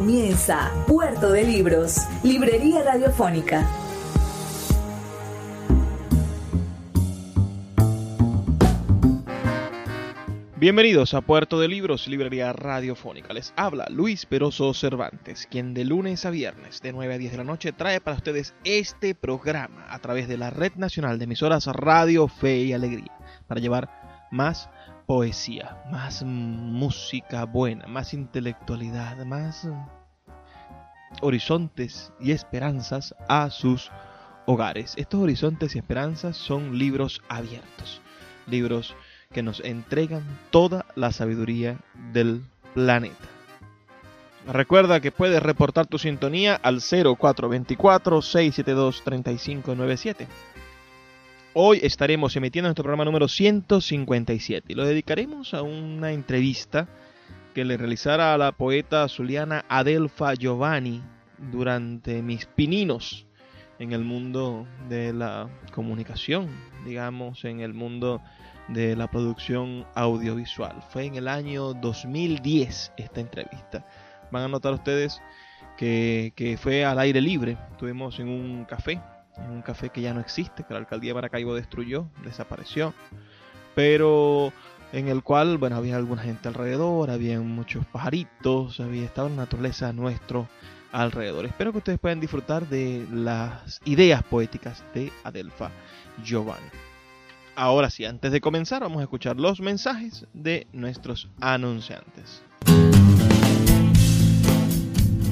Comienza Puerto de Libros, Librería Radiofónica. Bienvenidos a Puerto de Libros, Librería Radiofónica. Les habla Luis Peroso Cervantes, quien de lunes a viernes de 9 a 10 de la noche trae para ustedes este programa a través de la Red Nacional de Emisoras Radio Fe y Alegría, para llevar más poesía, más música buena, más intelectualidad, más horizontes y esperanzas a sus hogares. Estos horizontes y esperanzas son libros abiertos, libros que nos entregan toda la sabiduría del planeta. Recuerda que puedes reportar tu sintonía al 0424-672-3597. Hoy estaremos emitiendo nuestro programa número 157 y lo dedicaremos a una entrevista que le realizara a la poeta zuliana Adelfa Giovanni durante mis pininos en el mundo de la comunicación, digamos, en el mundo de la producción audiovisual. Fue en el año 2010 esta entrevista. Van a notar ustedes que, que, fue al aire libre. Estuvimos en un café, en un café que ya no existe, que la alcaldía de Maracaibo destruyó, desapareció. Pero en el cual, bueno, había alguna gente alrededor, había muchos pajaritos, había estado la naturaleza a nuestro alrededor. Espero que ustedes puedan disfrutar de las ideas poéticas de Adelfa Giovanni. Ahora sí, antes de comenzar, vamos a escuchar los mensajes de nuestros anunciantes.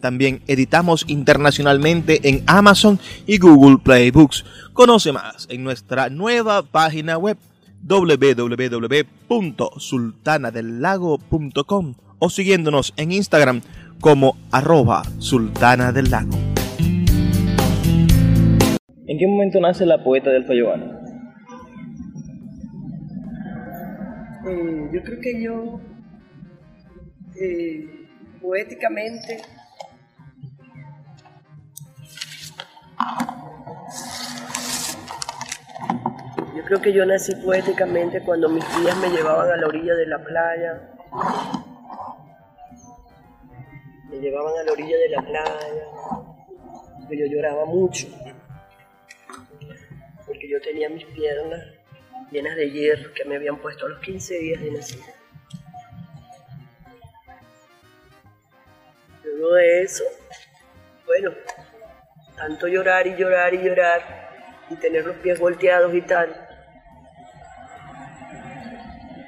también editamos internacionalmente en Amazon y Google Play Books. Conoce más en nuestra nueva página web www.sultanadelago.com o siguiéndonos en Instagram como arroba sultana del lago. ¿En qué momento nace la poeta del Giovanni? Eh, yo creo que yo, eh, poéticamente, yo creo que yo nací poéticamente cuando mis tías me llevaban a la orilla de la playa. Me llevaban a la orilla de la playa, yo lloraba mucho porque yo tenía mis piernas llenas de hierro que me habían puesto a los 15 días de nacido. Luego de eso, bueno, tanto llorar y llorar y llorar y tener los pies volteados y tal,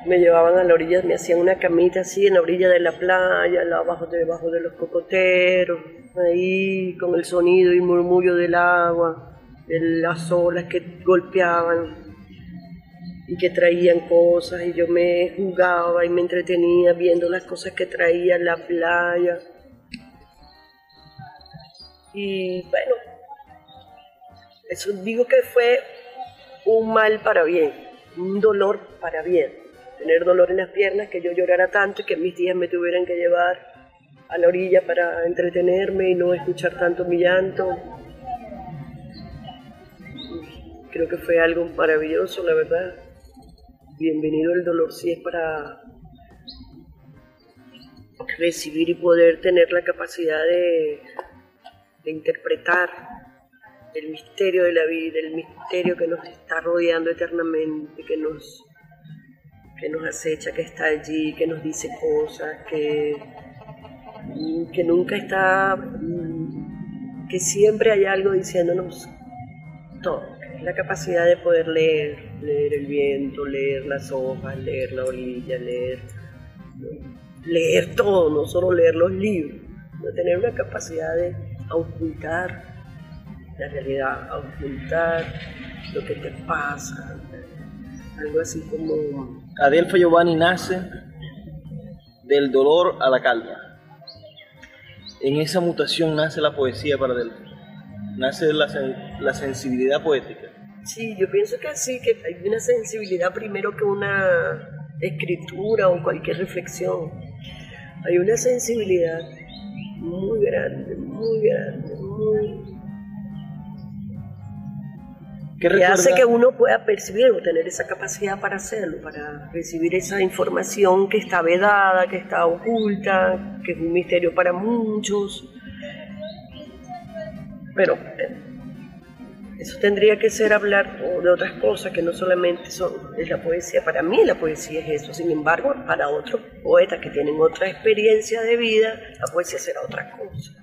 me llevaban a la orilla, me hacían una camita así en la orilla de la playa, abajo debajo de los cocoteros, ahí con el sonido y murmullo del agua de las olas que golpeaban y que traían cosas y yo me jugaba y me entretenía viendo las cosas que traía la playa. Y bueno, eso digo que fue un mal para bien, un dolor para bien. Tener dolor en las piernas, que yo llorara tanto y que mis días me tuvieran que llevar a la orilla para entretenerme y no escuchar tanto mi llanto creo que fue algo maravilloso, la verdad. Bienvenido el dolor si es para recibir y poder tener la capacidad de, de interpretar el misterio de la vida, el misterio que nos está rodeando eternamente, que nos, que nos acecha, que está allí, que nos dice cosas, que, que nunca está, que siempre hay algo diciéndonos todo. La capacidad de poder leer, leer el viento, leer las hojas, leer la orilla, leer, leer todo, no solo leer los libros, sino tener una capacidad de ocultar la realidad, ocultar lo que te pasa, algo así como... Adelfa Giovanni nace del dolor a la calma. En esa mutación nace la poesía para Adelfa, nace la, la sensibilidad poética. Sí, yo pienso que sí, que hay una sensibilidad primero que una escritura o cualquier reflexión. Hay una sensibilidad muy grande, muy grande, muy que hace que uno pueda percibir o tener esa capacidad para hacerlo, para recibir esa información que está vedada, que está oculta, que es un misterio para muchos. Pero eh, eso tendría que ser hablar de otras cosas que no solamente son es la poesía. Para mí la poesía es eso. Sin embargo, para otros poetas que tienen otra experiencia de vida, la poesía será otra cosa.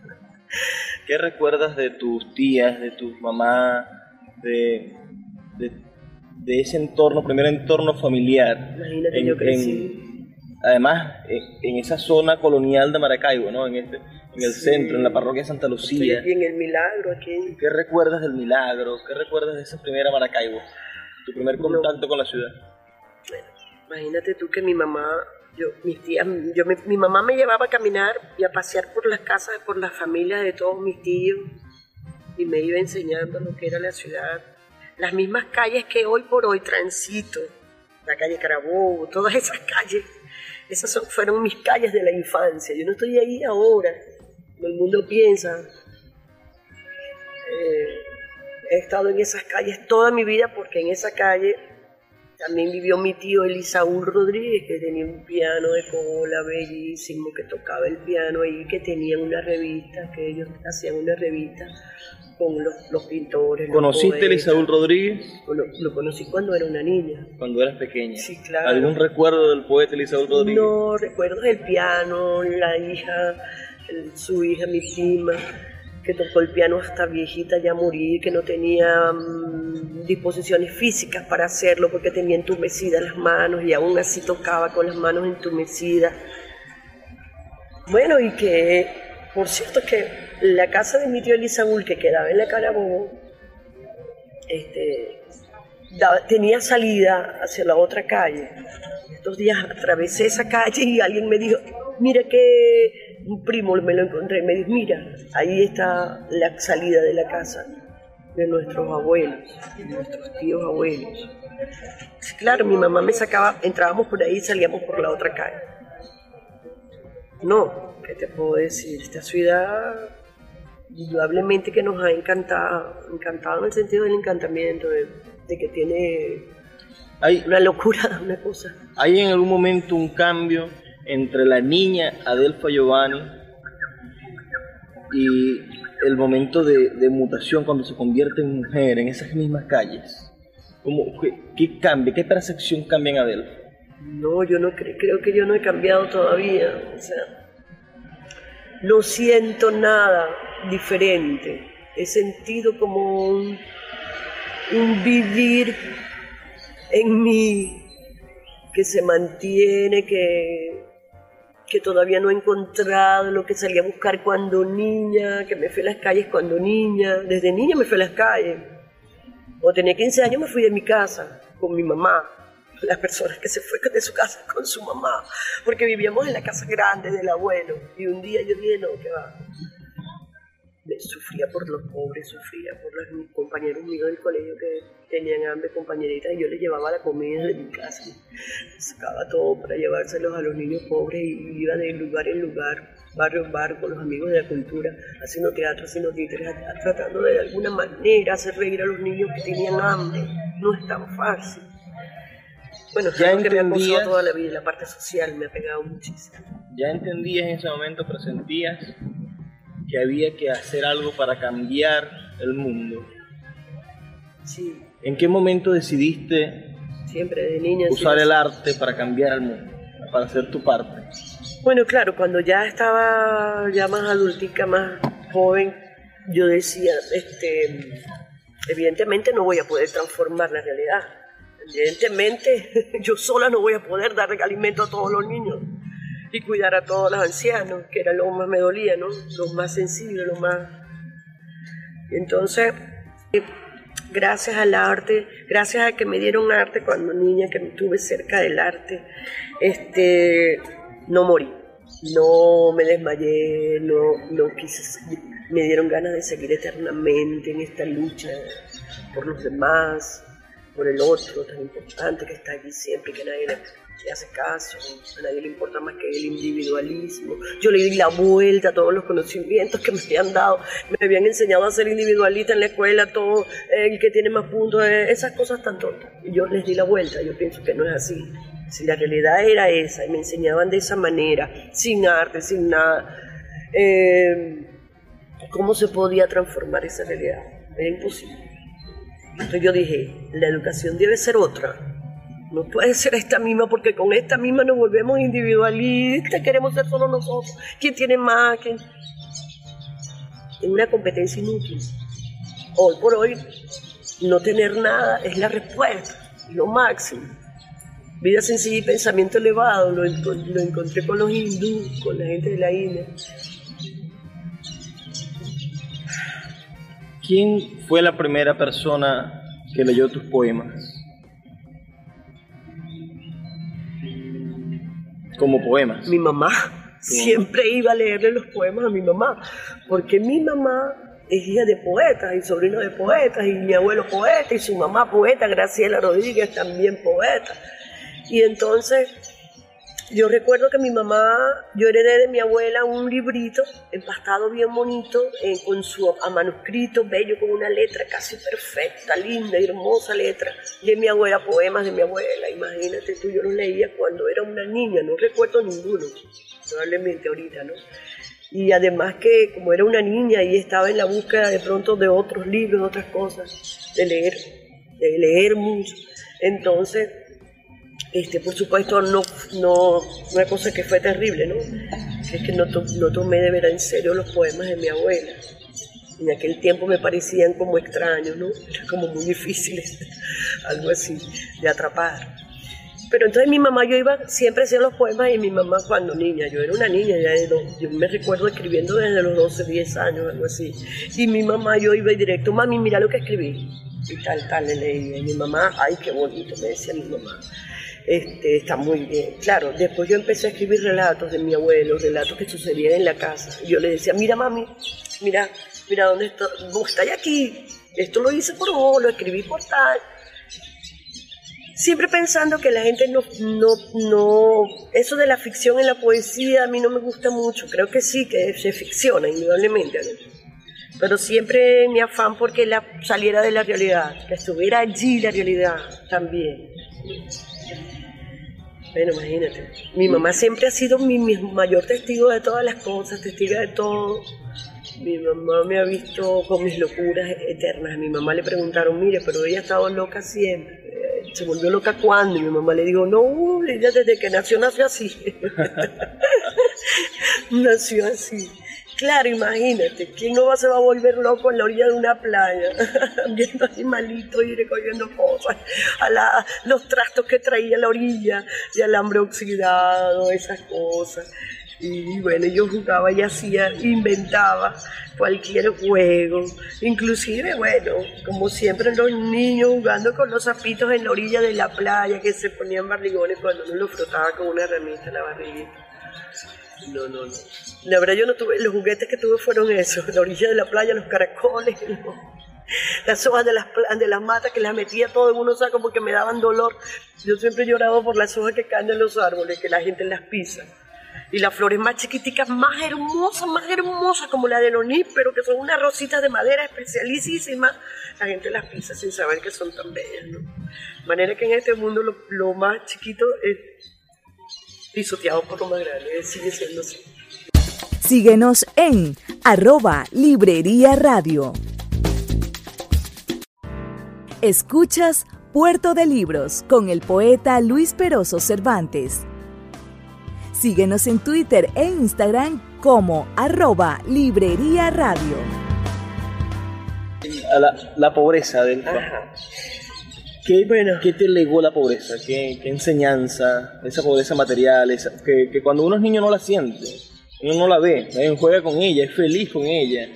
¿Qué recuerdas de tus tías, de tu mamá, de, de, ese entorno, primer entorno familiar. Imagínate, yo crecí. además, en, esa zona colonial de Maracaibo, ¿no? En, este, en el centro, en la parroquia de Santa Lucía. Y en el Milagro aquí. ¿Qué recuerdas del Milagro? ¿Qué recuerdas de esa primera Maracaibo? Tu primer contacto con la ciudad. Bueno, imagínate tú que mi mamá yo, mis yo, mi, mi, mamá me llevaba a caminar y a pasear por las casas, por las familias de todos mis tíos y me iba enseñando lo que era la ciudad. Las mismas calles que hoy por hoy transito, la calle Carabobo, todas esas calles, esas fueron mis calles de la infancia. Yo no estoy ahí ahora, el mundo piensa. Eh, he estado en esas calles toda mi vida porque en esa calle también vivió mi tío Elisaúl Rodríguez, que tenía un piano de cola bellísimo, que tocaba el piano ahí, que tenía una revista, que ellos hacían una revista con los, pintores. ¿Conociste a Elisaúl Rodríguez? Lo, conocí cuando era una niña. Cuando eras pequeña. Sí, claro. ¿Algún recuerdo del poeta Elisaúl Rodríguez? No, recuerdo del piano, la hija, su hija, mi prima, que tocó el piano hasta viejita ya morir, que no tenía mm, disposiciones físicas para hacerlo porque tenía entumecidas las manos y aún así tocaba con las manos entumecidas. Bueno, y que, por cierto, que la casa de mi tío Elisaúl, que quedaba en la Carabobo, este, tenía salida hacia la otra calle. Estos días atravesé esa calle y alguien me dijo, mira que un primo me lo encontré, me dijo, mira, ahí está la salida de la casa de nuestros abuelos, de nuestros tíos abuelos. Claro, mi mamá me sacaba, entrábamos por ahí y salíamos por la otra calle. No, ¿qué te puedo decir? Esta ciudad indudablemente que nos ha encantado, encantado en el sentido del encantamiento, de, que tiene hay, una locura, una cosa. ¿Hay en algún momento un cambio entre la niña Adelfa Giovanni y el momento de, mutación cuando se convierte en mujer en esas mismas calles? ¿Cómo, qué, cambia? ¿Qué percepción cambia en Adelfa? No, yo no creo que yo no he cambiado todavía. O sea, no siento nada diferente. He sentido como un, vivir en mí que se mantiene, que, que todavía no he encontrado lo que salí a buscar cuando niña, que me fui a las calles cuando niña. Desde niña me fui a las calles. Cuando tenía 15 años me fui de mi casa con mi mamá las personas que se fue de su casa con su mamá, porque vivíamos en la casa grande del abuelo. Y un día yo dije, no, que va. Sufría por los pobres, sufría por los compañeros míos del colegio que tenían hambre, compañeritas, y yo les llevaba la comida de mi casa. Sacaba todo para llevárselos a los niños pobres y iba de lugar en lugar, barrio en barrio, con los amigos de la cultura, haciendo teatro, haciendo títeres, tratando de, de alguna manera hacer reír a los niños que tenían hambre. No es tan fácil bueno, ya que me ha toda la vida, la parte social me ha pegado muchísimo. Ya entendías en ese momento, pero sentías que había que hacer algo para cambiar el mundo. Sí. ¿En qué momento decidiste Siempre de niña, usar el arte para cambiar el mundo, para hacer tu parte? Bueno, claro, cuando ya estaba ya más adultica, más joven, yo decía, este, Evidentemente no voy a poder transformar la realidad. Evidentemente yo sola no voy a poder dar alimento a todos los niños y cuidar a todos los ancianos, que era lo más me dolía, ¿no? Lo más sensible, lo más... Entonces, gracias al arte, gracias a que me dieron arte cuando niña, que me tuve cerca del arte, este, no morí, no me desmayé, no, no quise me dieron ganas de seguir eternamente en esta lucha por los demás, por el otro tan importante que está aquí siempre, que nadie le hace caso, a nadie le importa más que el individualismo. Yo le di la vuelta a todos los conocimientos que me habían dado, me habían enseñado a ser individualista en la escuela, todo el que tiene más puntos, eh, esas cosas tan tontas. Yo les di la vuelta, yo pienso que no es así. Si la realidad era esa y me enseñaban de esa manera, sin arte, sin nada, eh, ¿cómo se podía transformar esa realidad? Es imposible. Entonces yo dije, la educación debe ser otra no puede ser esta misma porque con esta misma nos volvemos individualistas, queremos ser solo nosotros. ¿Quién tiene más? ¿Quién? Una competencia inútil. Hoy por hoy, no tener nada es la respuesta, lo máximo. Vida sencilla y pensamiento elevado, lo, encontré con los hindúes, con la gente de la India. ¿Quién fue la primera persona que leyó tus poemas? Como poemas. Mi mamá. Siempre iba a leerle los poemas a mi mamá, porque mi mamá es hija de poetas y sobrino de poetas, y mi abuelo poeta, y su mamá poeta, Graciela Rodríguez también poeta. Y entonces yo recuerdo que mi mamá, yo heredé de mi abuela un librito empastado bien bonito, eh, con su a manuscrito bello, con una letra casi perfecta, linda, hermosa letra, de mi abuela, poemas de mi abuela. Imagínate tú, yo los leía cuando era una niña, no recuerdo ninguno, probablemente ahorita, ¿no? Y además que como era una niña y estaba en la búsqueda de pronto de otros libros, de otras cosas, de leer, de leer mucho, entonces este, por supuesto, no, no, una cosa que fue terrible, ¿no? Es que no, tomé de ver en serio los poemas de mi abuela. En aquel tiempo me parecían como extraños, ¿no? como muy difíciles, algo así, de atrapar. Pero entonces mi mamá, yo iba siempre a hacer los poemas y mi mamá cuando niña, yo era una niña, ya de yo me recuerdo escribiendo desde los 12, 10 años, algo así. Y mi mamá, yo iba directo, mami, mira lo que escribí. Y tal, tal, le leía. Y mi mamá, ay, qué bonito, me decía mi mamá este, está muy bien. Claro, después yo empecé a escribir relatos de mi abuelo, relatos que sucedían en la casa. Yo le decía, mira mami, mira, mira dónde está, vos estáis aquí, esto lo hice por vos, lo escribí por tal. Siempre pensando que la gente no, no, no, eso de la ficción en la poesía a mí no me gusta mucho, creo que sí, que se ficciona indudablemente, pero siempre mi afán porque la saliera de la realidad, que estuviera allí la realidad también. Bueno, imagínate. Mi mamá siempre ha sido mi, mayor testigo de todas las cosas, testiga de todo. Mi mamá me ha visto con mis locuras eternas. A mi mamá le preguntaron, mire, pero ella ha estado loca siempre. ¿Se volvió loca cuándo? Y mi mamá le dijo, no, ella desde que nació, nació así. nació así. Claro, imagínate, ¿quién no va, se va a volver loco en la orilla de una playa, viendo animalitos y recogiendo cosas, a la, los trastos que traía la orilla, y alambre oxidado, esas cosas. Y bueno, yo jugaba y hacía, inventaba cualquier juego, inclusive, bueno, como siempre los niños jugando con los zapitos en la orilla de la playa que se ponían barrigones cuando uno los frotaba con una herramienta en la barriguita. No, no, no. La verdad yo no tuve, los juguetes que tuve fueron esos, la orilla de la playa, los caracoles, las hojas de las, de las matas que las metía todo en unos sacos porque me daban dolor. Yo siempre lloraba por las hojas que caen en los árboles, que la gente las pisa. Y las flores más chiquiticas, más hermosas, más hermosas, como la de pero que son unas rositas de madera especialísimas, la gente las pisa sin saber que son tan bellas, ¿no? De manera que en este mundo lo más chiquito es pisoteado por lo más grande, sigue siendo así. Síguenos en arroba Librería Radio. Escuchas Puerto de Libros con el poeta Luis Peroso Cervantes. Síguenos en Twitter e Instagram como arroba Librería Radio. a la, la pobreza del Ajá. ¿Qué. ¿Qué te legó la pobreza? ¿Qué, qué enseñanza? Esa pobreza material, esa- que, que cuando uno es niño no la siente, uno no la ve, ¿eh? juega con ella, es feliz con ella,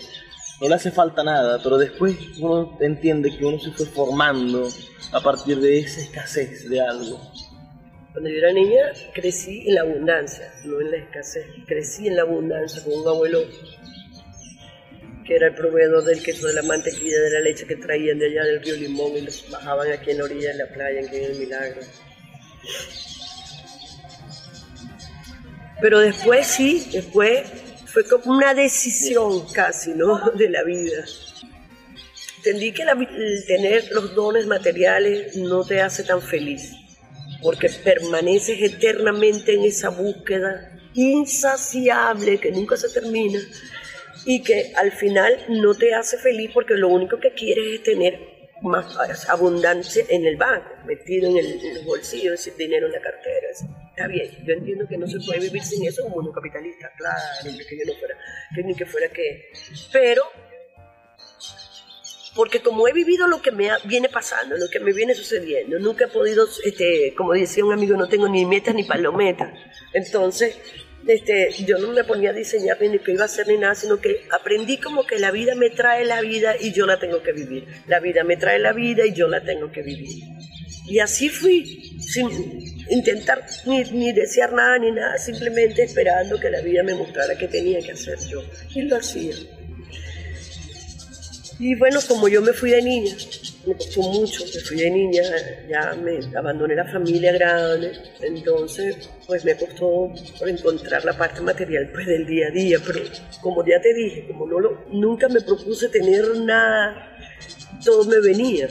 no le hace falta nada, pero después uno entiende que uno se fue formando a partir de esa escasez de algo. Cuando yo era niña crecí en la abundancia, no en la escasez. Crecí en la abundancia con un abuelo que era el proveedor del queso, de la mantequilla, de la leche que traían de allá del río Limón y los bajaban aquí en la orilla de la playa, aquí en el Milagro. Pero después sí, después fue como una decisión casi, ¿no? De la vida. Entendí que la tener los dones materiales no te hace tan feliz, porque permaneces eternamente en esa búsqueda insaciable que nunca se termina y que al final no te hace feliz porque lo único que quieres es tener más abundancia en el banco, metido en, el, en los bolsillos, dinero en la cartera. es- Está bien, yo entiendo que no se puede vivir sin eso un capitalista, claro, ni que yo no fuera, que ni que fuera que... Pero porque como he vivido lo que me viene pasando, lo que me viene sucediendo, nunca he podido, este, como decía un amigo, no tengo ni metas ni palometas. Entonces, este, yo no me ponía a diseñar ni qué iba a hacer ni nada, sino que aprendí como que la vida me trae la vida y yo la tengo que vivir. La vida me trae la vida y yo la tengo que vivir. Y así fui, sin intentar ni, ni desear nada ni nada, simplemente esperando que la vida me mostrara qué tenía que hacer yo. Y lo hacía. Y bueno, como yo me fui de niña, me costó mucho, me fui de niña, ya me abandoné la familia grande, entonces pues me costó encontrar la parte material pues del día a día, pero como ya te dije, como no lo, nunca me propuse tener nada, todo me venía.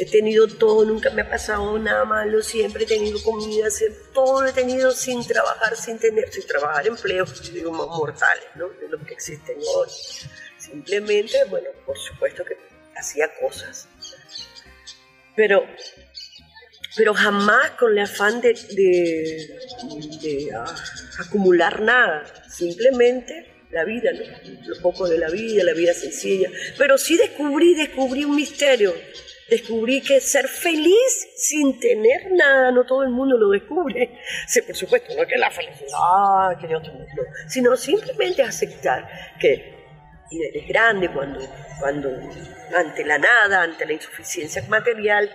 He tenido todo, nunca me ha pasado nada malo, siempre he tenido comida, siempre, todo lo he tenido sin trabajar, sin tener, sin trabajar empleos, digo, más mortales, ¿no? De los que existen hoy. Simplemente, bueno, por supuesto que hacía cosas. Pero, pero jamás con el afán de, ah, acumular nada. Simplemente la vida, ¿no? Lo poco de la vida, la vida sencilla. Pero sí descubrí, descubrí un misterio. Descubrí que ser feliz sin tener nada, no todo el mundo lo descubre. Sí, por supuesto, no que la felicidad, que yo no, sino simplemente aceptar que y eres grande cuando, cuando ante la nada, ante la insuficiencia material,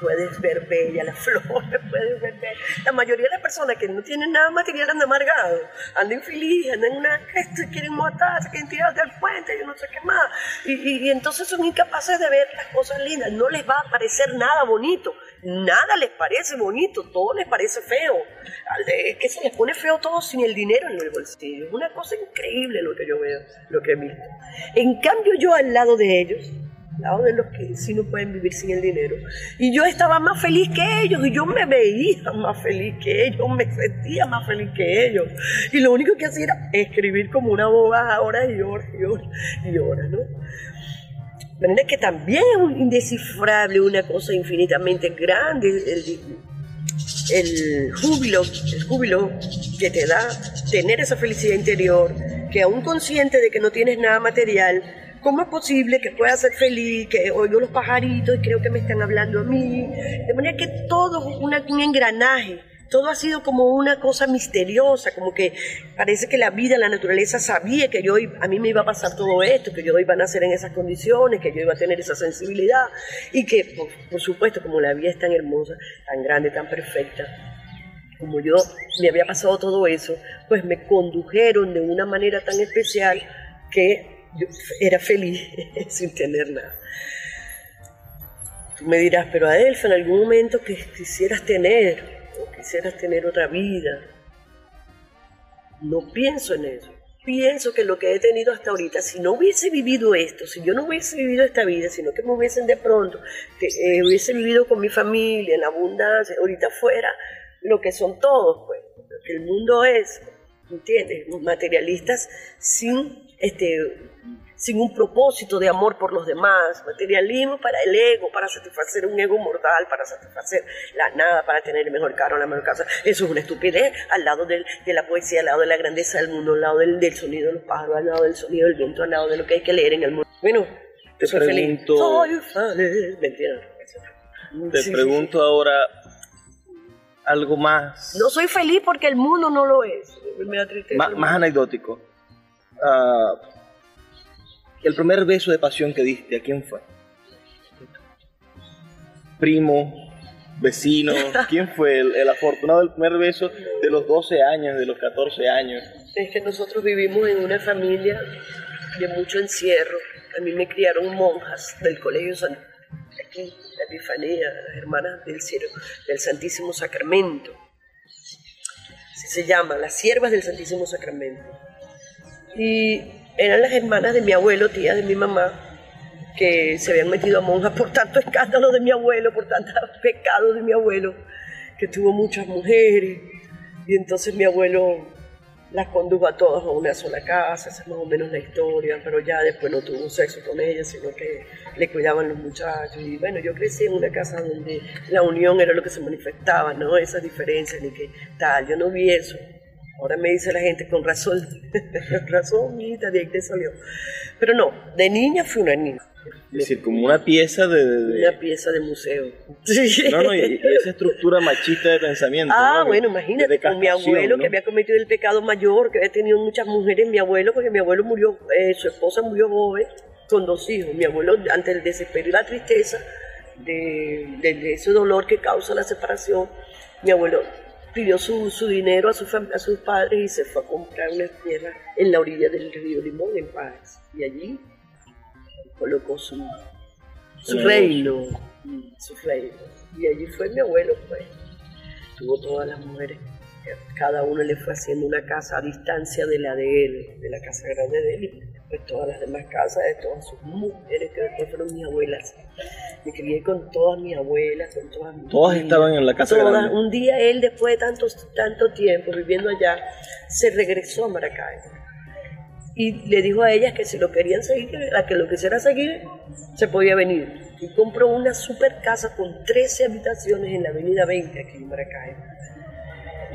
puedes ver bella la flor, puedes ver bella. La mayoría de las personas que no tienen nada material andan amargados, andan infelices, andan en una esto, quieren matarse, quieren tirar del puente, yo no sé qué más. Y, y- y entonces son incapaces de ver las cosas lindas, no les va a parecer nada bonito, nada les parece bonito, todo les parece feo. Es que se les pone feo todo sin el dinero en el bolsillo. Es una cosa increíble lo que yo veo, lo que he visto. En cambio yo al lado de ellos, al lado de los que sí no pueden vivir sin el dinero, y yo estaba más feliz que ellos, y yo me veía más feliz que ellos, me sentía más feliz que ellos. Y lo único que hacía era escribir como una bobada horas y horas y horas y horas, ¿no? De manera que también es indescifrable, una cosa infinitamente grande, el, júbilo, el júbilo que te da tener esa felicidad interior, que aún consciente de que no tienes nada material, ¿cómo es posible que puedas ser feliz, que oigo los pajaritos y creo que me están hablando a mí? De manera que todo es un engranaje. Todo ha sido como una cosa misteriosa, como que parece que la vida, la naturaleza sabía que yo, a mí me iba a pasar todo esto, que yo iba a nacer en esas condiciones, que yo iba a tener esa sensibilidad y que, por, por supuesto, como la vida es tan hermosa, tan grande, tan perfecta, como yo me había pasado todo eso, pues me condujeron de una manera tan especial que yo era feliz sin tener nada. Tú me dirás, pero Adelfa, en algún momento que quisieras tener, o quisieras tener otra vida. No pienso en eso. Pienso que lo que he tenido hasta ahorita, si no hubiese vivido esto, si yo no hubiese vivido esta vida, sino que me hubiesen de pronto, que, eh, hubiese vivido con mi familia, en abundancia, ahorita fuera lo que son todos, pues, lo que el mundo es, ¿entiendes? Materialistas sin este, sin un propósito de amor por los demás, materialismo para el ego, para satisfacer un ego mortal, para satisfacer la nada, para tener el mejor carro, la mejor casa. Eso es una estupidez al lado del, de la poesía, al lado de la grandeza del mundo, al lado del, del, sonido de los pájaros, al lado del sonido del viento, al lado de lo que hay que leer en el mundo. Bueno, te soy pregunto, feliz. Soy feliz. Mentira. Te Sí, pregunto ahora algo más, No soy feliz porque el mundo no lo es. Me da tristeza. ma- más anecdótico. Ah, el primer beso de pasión que diste, ¿a quién fue? Primo, vecino, ¿quién fue el, el afortunado del primer beso de los 12 años, de los 14 años? Es que nosotros vivimos en una familia de mucho encierro. A mí me criaron monjas del colegio San, aquí, la Epifanía, las hermanas del cielo, del Santísimo Sacramento. Así se llama, las siervas del Santísimo Sacramento. Y eran las hermanas de mi abuelo, tías de mi mamá, que se habían metido a monjas por tanto escándalo de mi abuelo, por tantos pecados de mi abuelo, que tuvo muchas mujeres. Y entonces mi abuelo las condujo a todas a una sola casa, esa es más o menos la historia, pero ya después no tuvo sexo con ellas, sino que le cuidaban los muchachos. Y bueno, yo crecí en una casa donde la unión era lo que se manifestaba, no esas diferencias ni que tal, yo no vi eso. Ahora me dice la gente con razón, con razón, mijita, de ahí te salió. Pero no, de niña fui una niña, Es decir, como una pieza de... una pieza de museo. Sí. No, no, y, y esa estructura machista de pensamiento. Ah, ¿no? bueno, imagínate, con mi abuelo ¿no? que había cometido el pecado mayor, que había tenido muchas mujeres, mi abuelo, porque mi abuelo murió, eh, su esposa murió joven, con dos hijos. Mi abuelo, ante el desespero y la tristeza de, de- de ese dolor que causa la separación, mi abuelo pidió su, su dinero a, su a sus padres y se fue a comprar una tierra en la orilla del río Limón, en Paz. Y allí colocó su, su reino, su reino. Y allí fue mi abuelo, pues. Tuvo todas las mujeres. Cada uno le fue haciendo una casa a distancia de la de él, de la casa grande de él, y después todas las demás casas de todas sus mujeres, que después fueron mis abuelas. Me crié con todas mis abuelas, con todas mis Todas estaban en la casa Todas. grande. Un día él, después de tanto, tanto tiempo viviendo allá, se regresó a Maracaibo y le dijo a ellas que si lo querían seguir, a que lo quisiera seguir, se podía venir. Y compró una super casa con 13 habitaciones en la avenida 20 aquí en Maracaibo.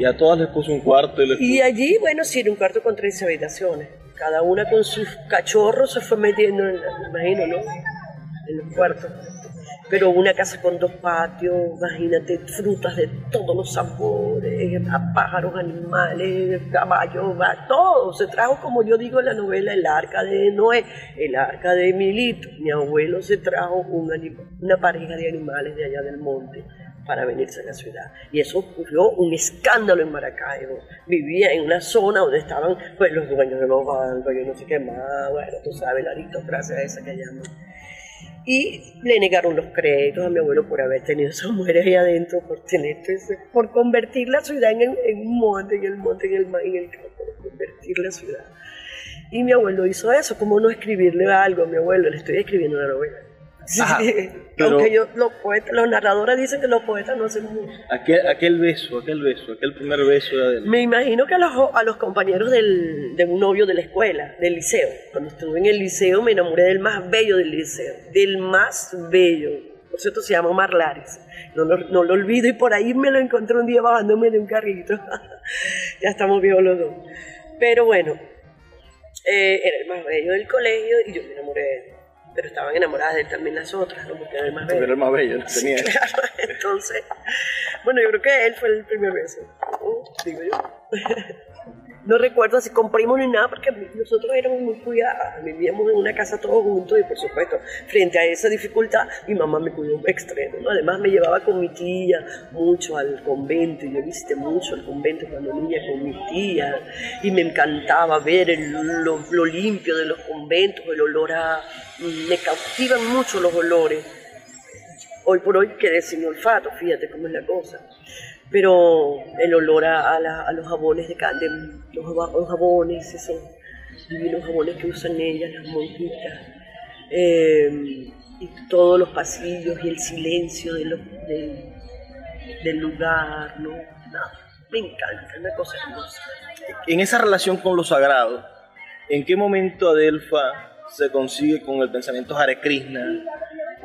Y a todas les puso un cuarto y les Y allí, bueno, sí, era un cuarto con 13 habitaciones. Cada una con sus cachorros se fue metiendo, en me imagino, ¿no? En los cuartos. Pero una casa con dos patios, imagínate, frutas de todos los sabores, a pájaros, animales, caballos, va, todo. Se trajo, como yo digo en la novela, el arca de Noé, el arca de Milito. Mi abuelo se trajo un anima- una pareja de animales de allá del monte para venirse a la ciudad. Y eso ocurrió un escándalo en Maracaibo. Vivía en una zona donde estaban pues, los dueños de los bancos, yo no sé qué más, bueno, tú sabes, la aristocracia esa que llaman. Y le negaron los créditos a mi abuelo por haber tenido esas mujeres ahí adentro, por tener por convertir la ciudad en, el- un monte, en el monte, en el en el campo, convertir la ciudad. Y mi abuelo hizo eso, ¿cómo no escribirle algo a mi abuelo? Le estoy escribiendo una novela. Sí, Ajá, pero- Aunque yo, los poetas, los narradores dicen que los poetas no hacen mucho. Aquel, aquel beso, aquel beso, aquel primer beso de Adela. Me imagino que a los, a los compañeros del, de un novio de la escuela, del liceo. Cuando estuve en el liceo me enamoré del más bello del liceo, del más bello. Por cierto, se llama Omar Lares. No lo, no lo olvido y por ahí me lo encontré un día bajándome de un carrito. ya estamos viejos los dos. Pero bueno, eh, era el más bello del colegio y yo me enamoré de él. Pero estaban enamoradas de él también las otras, ¿no? Porque era el más bello. era el más bello, tenía. Claro, entonces, bueno, yo creo que él fue el primer beso, ¿no? digo yo. No recuerdo si compramos ni nada porque nosotros éramos muy cuidadas, vivíamos en una casa todos juntos y por supuesto, frente a esa dificultad, mi mamá me cuidó extremo, ¿no? Además me llevaba con mi tía mucho al convento y yo visité mucho el convento cuando niña con mi tía y me encantaba ver el- lo, lo limpio de los conventos, el olor a... me cautivan mucho los olores hoy por hoy quedé sin olfato, fíjate cómo es la cosa. Pero el olor a, la- a los jabones de, de los, los jabones, esos divinos jabones que usan ellas, las monjitas, eh, y todos los pasillos y el silencio del lugar, ¿no? Nada, me encanta, una cosa hermosa. En esa relación con lo sagrado, ¿en qué momento Adelfa se consigue con el pensamiento Hare Krishna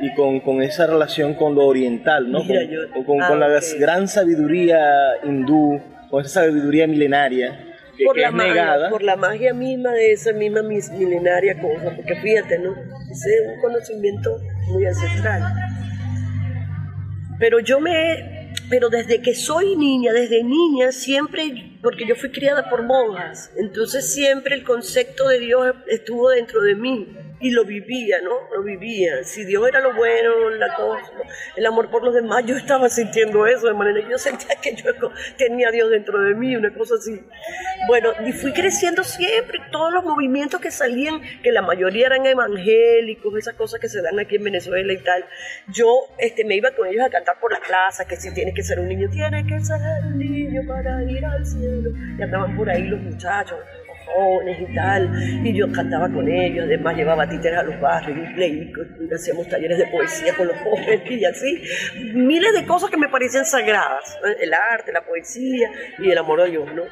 y con, con esa relación con lo oriental, ¿no? Mira, con, yo- con- con ah, la gran sabiduría hindú, con esa sabiduría milenaria que, por que la es magia, negada. por la magia misma de esa misma mis- milenaria cosa, porque fíjate, ¿no? Ese es un conocimiento muy ancestral. Pero yo me, pero desde que soy niña, desde niña siempre, porque yo fui criada por monjas, entonces siempre el concepto de Dios estuvo dentro de mí y lo vivía, ¿no? Lo vivía. Si Dios era lo bueno, la cosa, el amor por los demás, yo estaba sintiendo eso de manera, yo sentía que yo tenía a Dios dentro de mí, una cosa así. Bueno, y fui creciendo siempre, todos los movimientos que salían, que la mayoría eran evangélicos, esas cosas que se dan aquí en Venezuela y tal. Yo este, me iba con ellos a cantar por la plaza, que si tiene que ser un niño, tiene que ser un niño para ir al cielo. Y andaban por ahí los muchachos, los jóvenes y tal, y yo cantaba con ellos, además llevaba títeres a los barrios, y leí, hacíamos talleres de poesía con los jóvenes y así, miles de cosas que me parecían sagradas, el arte, la poesía y el amor a Dios, ¿no?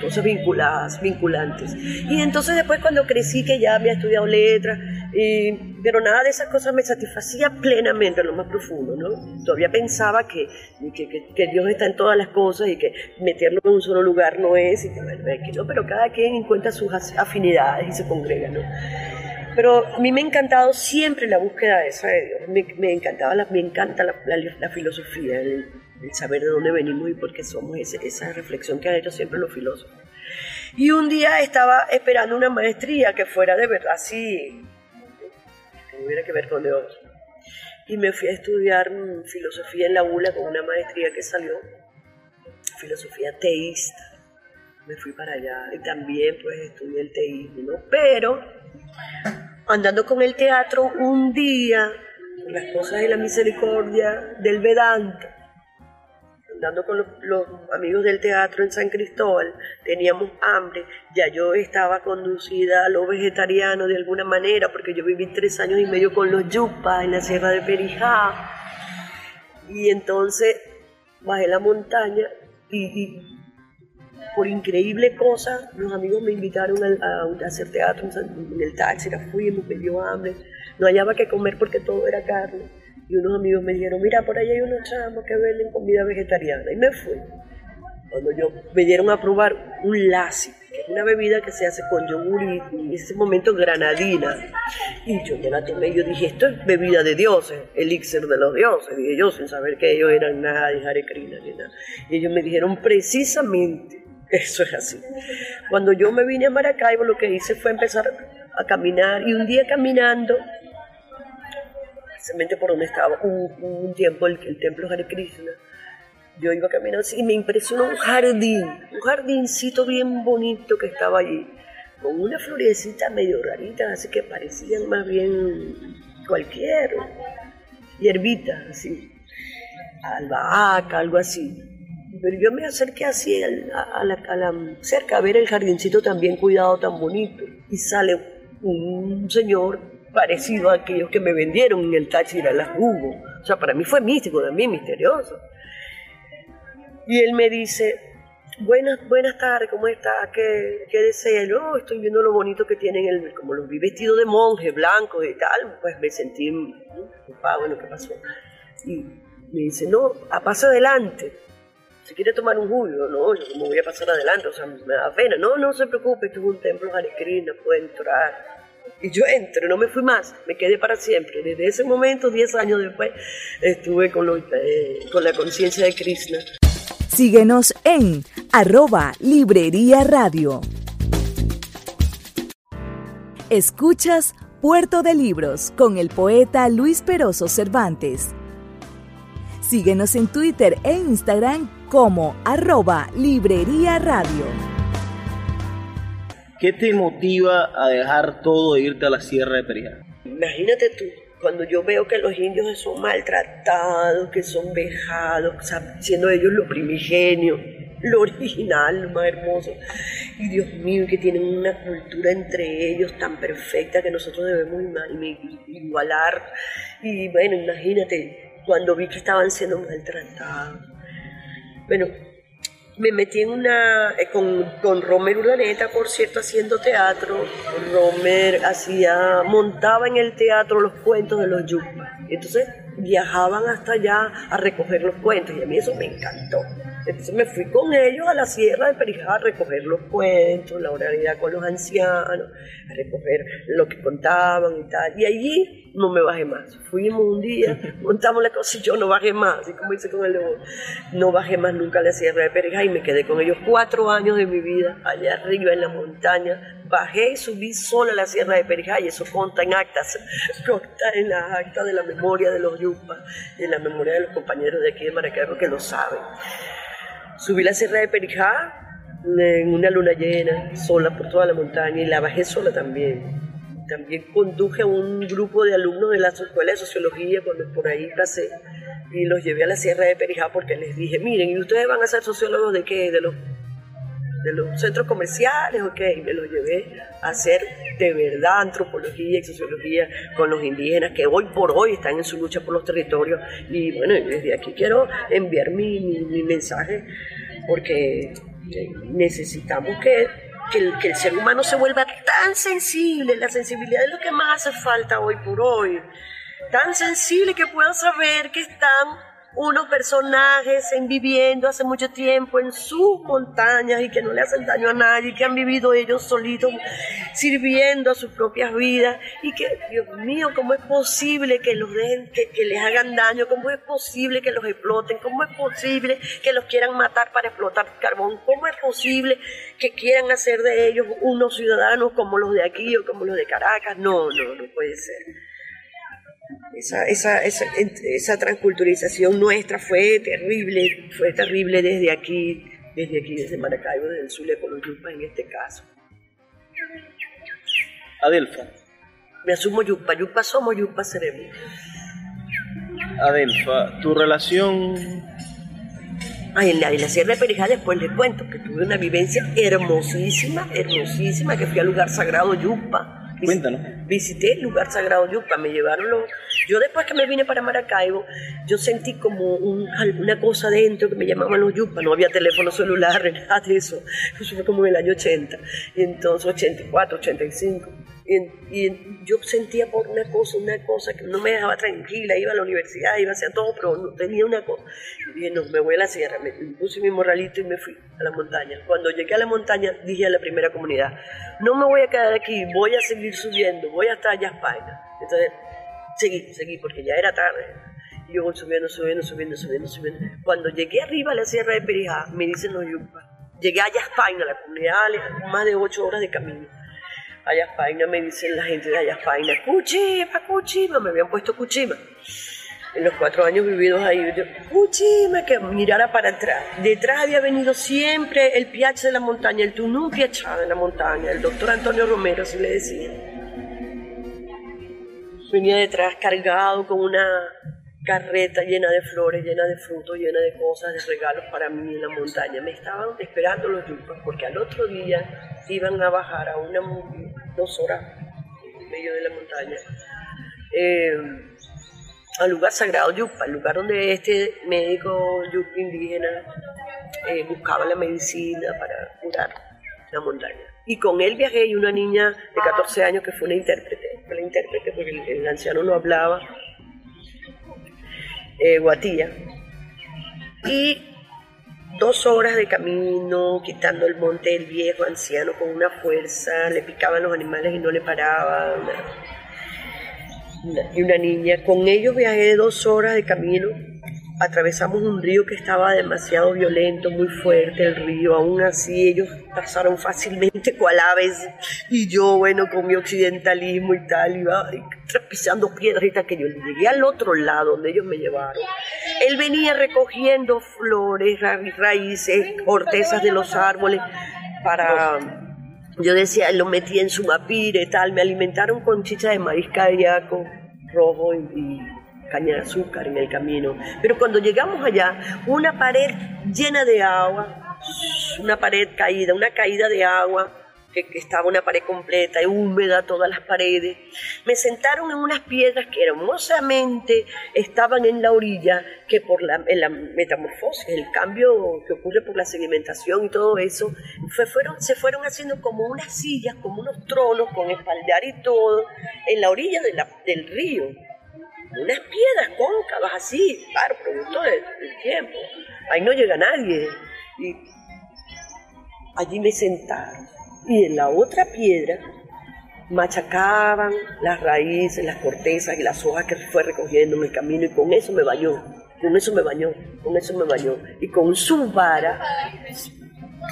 Cosas vinculadas, vinculantes. Y entonces después cuando crecí, que ya había estudiado letras, y- pero nada de esas cosas me satisfacía plenamente, en lo más profundo, ¿no? Todavía pensaba que, que, que- que Dios está en todas las cosas y que meterlo en un solo lugar no es, y que, bueno, que no, pero cada quien encuentra sus afinidades y se congrega, ¿no? Pero a mí me ha encantado siempre la búsqueda esa de Dios. Me, me encantaba la, me encanta la, la- la filosofía, el, el saber de dónde venimos y por qué somos, esa reflexión que han hecho siempre los filósofos. Y un día estaba esperando una maestría que fuera de verdad así, que tuviera que ver con Dios. Y me fui a estudiar filosofía en la ULA con una maestría que salió, filosofía teísta. Me fui para allá y también pues estudié el teísmo, ¿no? Pero andando con el teatro un día, las cosas de la misericordia del Vedanta, andando con los, amigos del teatro en San Cristóbal, teníamos hambre, ya yo estaba conducida a lo vegetariano de alguna manera, porque yo viví tres años y medio con los yupas en la sierra de Perijá, y entonces bajé la montaña y, por increíble cosa, los amigos me invitaron a, a- a hacer teatro en, el Táchira, fuimos, me dio hambre, no hallaba que comer porque todo era carne. Y unos amigos me dijeron, mira, por ahí hay unos chamos que venden comida vegetariana. Y me fui. Cuando yo me dieron a probar un lassi, que es una bebida que se hace con yogur y en ese momento granadina. Y yo me la tomé y yo dije, esto es bebida de dioses, elixir de los dioses. Dije yo, sin saber que ellos eran nada de Hare Krishna ni nada. Y ellos me dijeron, precisamente, eso es así. Cuando yo me vine a Maracaibo, lo que hice fue empezar a caminar. Y un día caminando, precisamente por donde estaba un, un tiempo el, el templo Hare Krishna, yo iba caminando y me impresionó un jardín, un jardincito bien bonito que estaba allí, con una florecita medio rarita, así que parecían más bien cualquier hierbita, así, albahaca, algo así. Pero yo me acerqué así a, a la, a la cerca a ver el jardincito tan bien cuidado, tan bonito, y sale un señor parecido a aquellos que me vendieron en el Táchira, las jugo. O sea, para mí fue místico, también misterioso. Y él me dice, buenas, buenas tardes, ¿cómo está? ¿Qué, qué desea? "Oh, estoy viendo lo bonito que tienen, el, como los vi vestidos de monje, blancos y tal, pues me sentí ¿no? preocupado en lo que pasó. Y me dice, no, a paso adelante. Si quiere tomar un jugo, no, yo como voy a pasar adelante, o sea, me da pena. No, no se preocupe, esto es un templo Hare Krishna, puede entrar. Y yo entro, no me fui más, me quedé para siempre. Desde ese momento, 10 años después, estuve eh, con la conciencia de Krishna. Síguenos en arroba Librería Radio. Escuchas Puerto de Libros con el poeta Luis Peroso Cervantes. Síguenos en Twitter e Instagram como arroba Librería Radio. ¿Qué te motiva a dejar todo e irte a la sierra de Perijá? Imagínate tú, cuando yo veo que los indios son maltratados, que son vejados, siendo ellos lo primigenio, lo original, lo más hermoso. Y Dios mío, que tienen una cultura entre ellos tan perfecta que nosotros debemos igualar. Y bueno, imagínate, cuando vi que estaban siendo maltratados. Bueno, me metí en una, eh, con, con Romer Urdaneta, por cierto, haciendo teatro. Romer hacía, montaba en el teatro los cuentos de los yupas. Entonces viajaban hasta allá a recoger los cuentos y a mí eso me encantó. Entonces me fui con ellos a la sierra de Perijá a recoger los cuentos, la oralidad con los ancianos, a recoger lo que contaban y tal. Y allí no me bajé más. Fuimos un día, montamos la cosa y yo no bajé más, así como hice con el león. No bajé más nunca a la sierra de Perijá y me quedé con ellos cuatro años de mi vida allá arriba en la montaña. Bajé y subí sola a la sierra de Perijá y eso conta en actas, conta en las actas de la memoria de los yupas y en la memoria de los compañeros de aquí de Maracaibo que lo saben. Subí la Sierra de Perijá en una luna llena, sola por toda la montaña, y la bajé sola también. También conduje a un grupo de alumnos de la Escuela de Sociología cuando por ahí pasé y los llevé a la Sierra de Perijá porque les dije, miren, ¿y ustedes van a ser sociólogos de qué? ¿De los, de los centros comerciales o qué? Y me los llevé a hacer de verdad antropología y sociología con los indígenas que hoy por hoy están en su lucha por los territorios. Y bueno, desde aquí quiero enviar mi, mi, mensaje porque eh, necesitamos que, que, el, que el ser humano se vuelva tan sensible, la sensibilidad es lo que más hace falta hoy por hoy, tan sensible que puedan saber que están unos personajes en viviendo hace mucho tiempo en sus montañas y que no le hacen daño a nadie, que han vivido ellos solitos sirviendo a sus propias vidas y que, Dios mío, ¿cómo es posible que los dejen, que, que les hagan daño? ¿Cómo es posible que los exploten? ¿Cómo es posible que los quieran matar para explotar carbón? ¿Cómo es posible que quieran hacer de ellos unos ciudadanos como los de aquí o como los de Caracas? No, no, no puede ser esa, esa, esa, esa, transculturización nuestra fue terrible, fue terrible desde aquí, desde aquí, desde Maracaibo, desde el Zulia Yupa en este caso. Adelfa. Me asumo Yupa, Yupa somos, Yupa seremos. Adelfa, tu relación... Ay, en, la, en la Sierra de Perijá después les cuento que tuve una vivencia hermosísima, hermosísima, que fui al lugar sagrado Yupa Cuéntanos. Visité el lugar sagrado Yupa, me llevaron los... Yo después que me vine para Maracaibo, yo sentí como una cosa dentro que me llamaban los Yupa, no había teléfono celular, nada de eso, eso fue como en el año 80, y entonces 84, 85. Y, yo sentía por una cosa, una cosa que no me dejaba tranquila, iba a la universidad, iba hacia todo, pero no tenía una cosa. Y dije, no, me voy a la sierra, me puse mi morralito y me fui a la montaña. Cuando llegué a la montaña, dije a la primera comunidad, no me voy a quedar aquí, voy a seguir subiendo, voy hasta España. Entonces, seguí, seguí, porque ya era tarde. Y yo voy subiendo, subiendo, subiendo, subiendo, subiendo. Cuando llegué arriba a la sierra de Perijá, me dicen los yupas, llegué a Ayaspayna, la comunidad, más de ocho horas de camino Ayapaina, me dicen la gente de Ayapaina, Cuchima, Cuchima, me habían puesto Cuchima. En los cuatro años vividos ahí, yo, Cuchima, que mirara para atrás. Detrás había venido siempre el piache de la montaña, el tunú piachado de la montaña, el doctor Antonio Romero, así le decía. Venía detrás cargado con una carreta llena de flores, llena de frutos, llena de cosas, de regalos para mí en la montaña. Me estaban esperando los yupas porque al otro día iban a bajar a una dos horas en medio de la montaña eh, al lugar sagrado Yupa, el lugar donde este médico yupa indígena eh, buscaba la medicina para curar la montaña. Y con él viajé y una niña de 14 años que fue una intérprete, fue la intérprete porque el anciano no hablaba eh, Guatilla. Y dos horas de camino, quitando el monte del viejo anciano con una fuerza, le picaban los animales y no le paraban. y una niña. Con ellos viajé dos horas de camino atravesamos un río que estaba demasiado violento, muy fuerte el río, aún así ellos pasaron fácilmente cual aves. Y yo, bueno, con mi occidentalismo y tal, iba pisando piedras que yo llegué al otro lado donde ellos me llevaron. Él venía recogiendo flores, raíces, cortezas de los árboles para... Yo decía, lo metí en su mapire, tal, me alimentaron con chicha de maíz cariaco rojo y caña de azúcar en el camino. Pero cuando llegamos allá, una pared llena de agua, una pared caída, una caída de agua que, estaba una pared completa, húmeda, todas las paredes. Me sentaron en unas piedras que hermosamente estaban en la orilla, que por la, en la metamorfosis, el cambio que ocurre por la sedimentación y todo eso, se fueron haciendo como unas sillas, como unos tronos con espaldar y todo, en la orilla de la- del río. Unas piedras cóncavas así, claro, producto del, tiempo. Ahí no llega nadie. Y allí me sentaron. Y en la otra piedra machacaban las raíces, las cortezas y las hojas que fue recogiendo en el camino y con eso me bañó, con eso me bañó, con eso me bañó. Y con su vara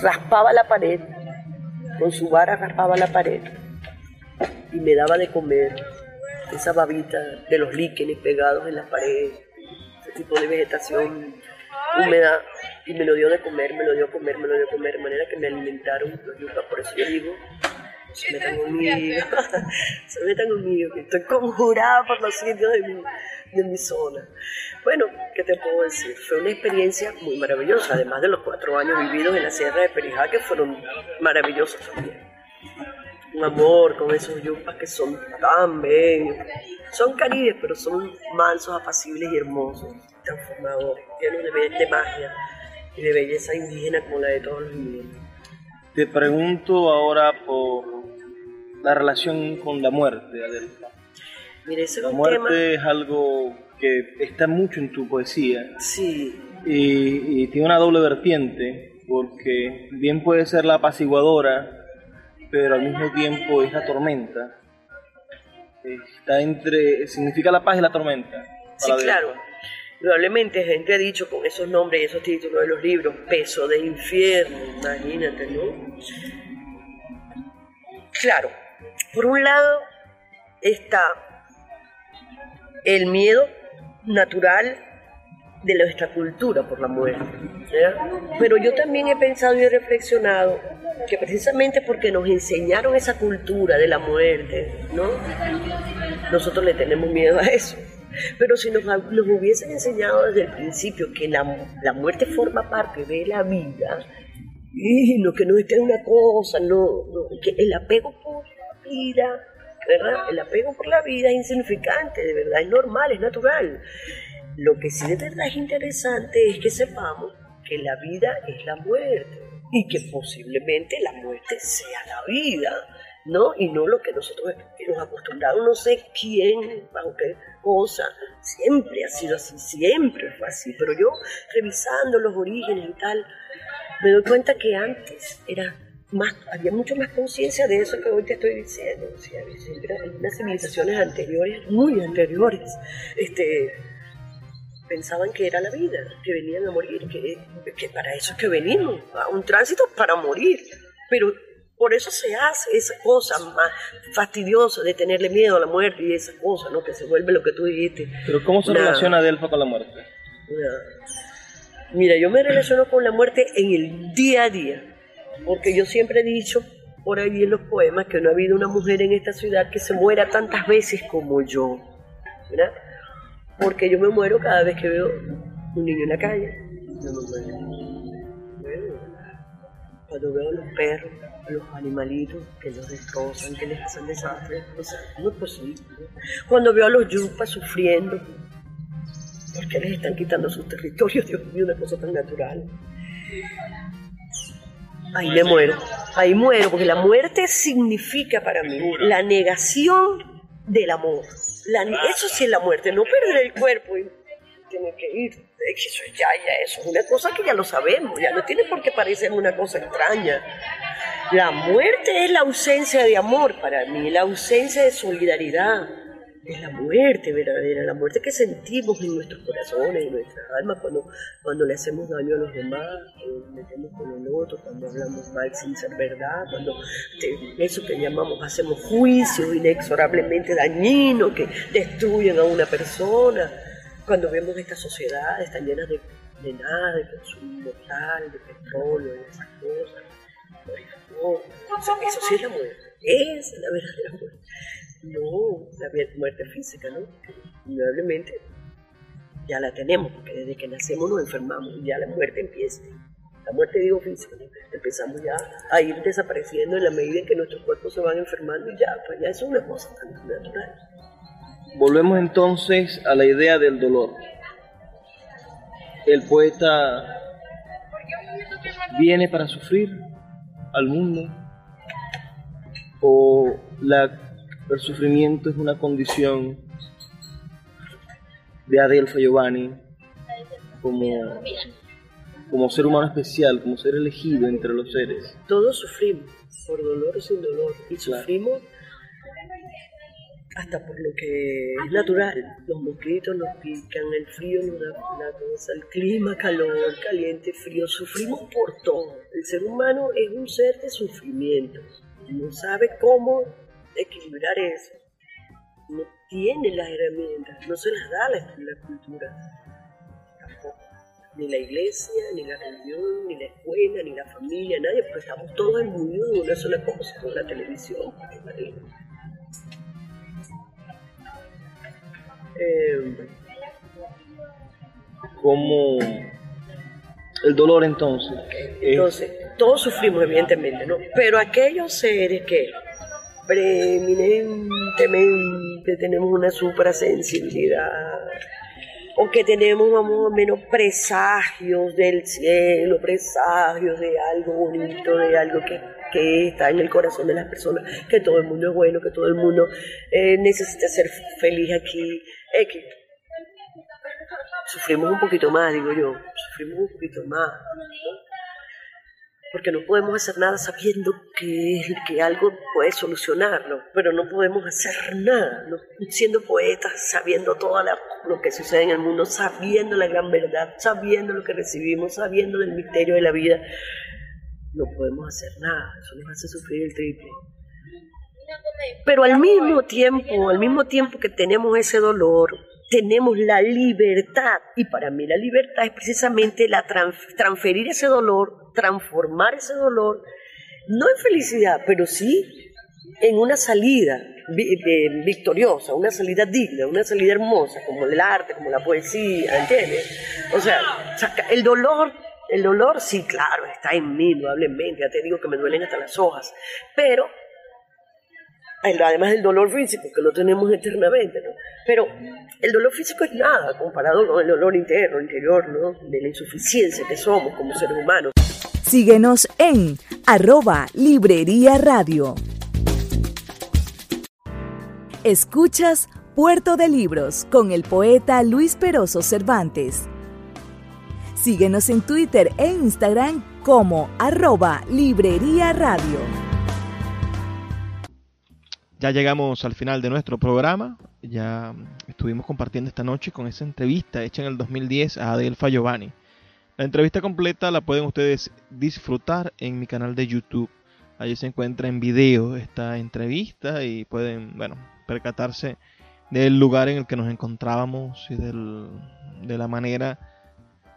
raspaba la pared, con su vara raspaba la pared y me daba de comer esa babita de los líquenes pegados en las paredes, ese tipo de vegetación húmeda y me lo dio de comer, me lo dio a comer, me lo dio a comer, de manera que me alimentaron por eso yo digo, se metan conmigo, se metan conmigo, que estoy conjurada por los sitios de mi, de mi zona. Bueno, ¿qué te puedo decir? Fue una experiencia muy maravillosa, además de los cuatro años vividos en la Sierra de Perijá, que fueron maravillosos también. Un amor con esos yupas que son tan bellos. Son caribes, pero son mansos, apacibles y hermosos, transformadores, llenos de, de magia y de belleza indígena como la de todos los indígenas. Te pregunto ahora por la relación con la muerte, Adelfa. Mire, ese es La un muerte tema... es algo que está mucho en tu poesía Sí, y, y tiene una doble vertiente, porque bien puede ser la apaciguadora, pero al mismo tiempo es la tormenta. Está entre, significa la paz y la tormenta. Sí, claro. Probablemente gente ha dicho con esos nombres y esos títulos de los libros, peso de infierno, imagínate, ¿no? Claro, por un lado está el miedo natural de nuestra cultura por la muerte. ¿ya? Pero yo también he pensado y he reflexionado que precisamente porque nos enseñaron esa cultura de la muerte, ¿no? Nosotros le tenemos miedo a eso. Pero si nos, nos hubiesen enseñado desde el principio que la, la muerte forma parte de la vida, y no que no esté una cosa, no, no, que el apego por la vida, ¿verdad? El apego por la vida es insignificante, de verdad, es normal, es natural. Lo que sí de verdad es interesante es que sepamos que la vida es la muerte y que posiblemente la muerte sea la vida, ¿no? Y no lo que nosotros nos acostumbramos, no sé quién, bajo cosa, siempre ha sido así, siempre fue así, pero yo revisando los orígenes y tal, me doy cuenta que antes era más, había mucho más conciencia de eso que hoy te estoy diciendo, o sea, en unas civilizaciones anteriores, muy anteriores, este, pensaban que era la vida, que venían a morir, que, que para eso es que venimos, a un tránsito para morir. Pero por eso se hace esa cosa más fastidiosa de tenerle miedo a la muerte y esa cosa, ¿no? Que se vuelve lo que tú dijiste. Pero ¿cómo se relaciona Adelfa con la muerte? Mira, yo me relaciono con la muerte en el día a día, porque yo siempre he dicho por ahí en los poemas que no ha habido una mujer en esta ciudad que se muera tantas veces como yo, ¿verdad? Porque yo me muero cada vez que veo un niño en la calle. Yo me muero. Bueno, Cuando veo a los perros, a los animalitos que los destrozan, que les hacen desastres, o sea, no es posible. Cuando veo a los yupas sufriendo, porque les están quitando sus territorios, Dios mío, una cosa tan natural. Ahí me muero, ahí muero, porque la muerte significa para mí la negación del amor. Eso sí es la muerte, no perder el cuerpo y tener que ir. Eso ya, ya, eso es una cosa que ya lo sabemos, ya no tiene por qué parecer una cosa extraña. La muerte es la ausencia de amor para mí, la ausencia de solidaridad. Es la muerte verdadera, la muerte que sentimos en nuestros corazones, en nuestras almas, cuando, cuando le hacemos daño a los demás, cuando nos metemos con el otro, cuando hablamos mal sin ser verdad, cuando te- eso que llamamos hacemos juicios inexorablemente dañinos que destruyen a una persona, cuando vemos estas sociedades tan llenas de, de nada, de consumo mortal, de petróleo, de esas cosas. Eso, sí es la muerte. Es la verdadera muerte. No, la muerte física, ¿no? Indudablemente ya la tenemos, porque desde que nacemos nos enfermamos y ya la muerte empieza. la muerte digo física, empezamos ya a ir desapareciendo en la medida en que nuestros cuerpos se van enfermando y ya, pues ya es una cosa tan natural. Volvemos entonces a la idea del dolor. El poeta viene para sufrir al mundo o la, el sufrimiento es una condición de Adelfa Giovanni como, como ser humano especial, como ser elegido entre los seres. Todos sufrimos, por dolor o sin dolor, y sufrimos hasta por lo que es natural. Los mosquitos nos pican, el frío nos da la cosa, el clima, calor, caliente, frío, sufrimos por todo. El ser humano es un ser de sufrimiento, no sabe cómo equilibrar eso. No tiene las herramientas, no se las da la, la cultura. Tampoco. Ni la iglesia, ni la religión, ni la escuela, ni la familia, nadie, porque estamos todos imbuidos de una sola cosa, con la televisión. Eh, como el dolor entonces. Entonces, todos sufrimos evidentemente, ¿no? Pero aquellos seres que preeminentemente tenemos una suprasensibilidad o que tenemos más o menos presagios del cielo, presagios de algo bonito, de algo que, que, está en el corazón de las personas, que todo el mundo es bueno, que todo el mundo eh, necesita ser feliz aquí. Sufrimos un poquito más, digo yo, sufrimos un poquito más. Porque no podemos hacer nada sabiendo que, que algo puede solucionarlo, pero no podemos hacer nada, ¿no? siendo poetas, sabiendo todo lo que sucede en el mundo, sabiendo la gran verdad, sabiendo lo que recibimos, sabiendo del misterio de la vida. No podemos hacer nada, eso nos hace sufrir el triple. Pero al mismo tiempo, al mismo tiempo que tenemos ese dolor, tenemos la libertad. Y para mí la libertad es precisamente la transferir ese dolor, transformar ese dolor, no en felicidad, pero sí en una salida victoriosa, una salida digna, una salida hermosa, como el arte, como la poesía, ¿entiendes? O sea, el dolor, el dolor sí, claro, está en mí, indudablemente, ya te digo que me duelen hasta las hojas, pero además del dolor físico, que lo tenemos eternamente, ¿no? Pero el dolor físico es nada comparado con el dolor interno, interior, ¿no? De la insuficiencia que somos como seres humanos. Síguenos en arroba Librería Radio. Escuchas Puerto de Libros con el poeta Luis Peroso Cervantes. Síguenos en Twitter e Instagram como arroba Librería Radio. Ya llegamos al final de nuestro programa. Ya estuvimos compartiendo esta noche con esa entrevista hecha en el 2010 a Adelfa Giovanni. La entrevista completa la pueden ustedes disfrutar en mi canal de YouTube. Allí se encuentra en video esta entrevista y pueden, bueno, percatarse del lugar en el que nos encontrábamos y del, de la manera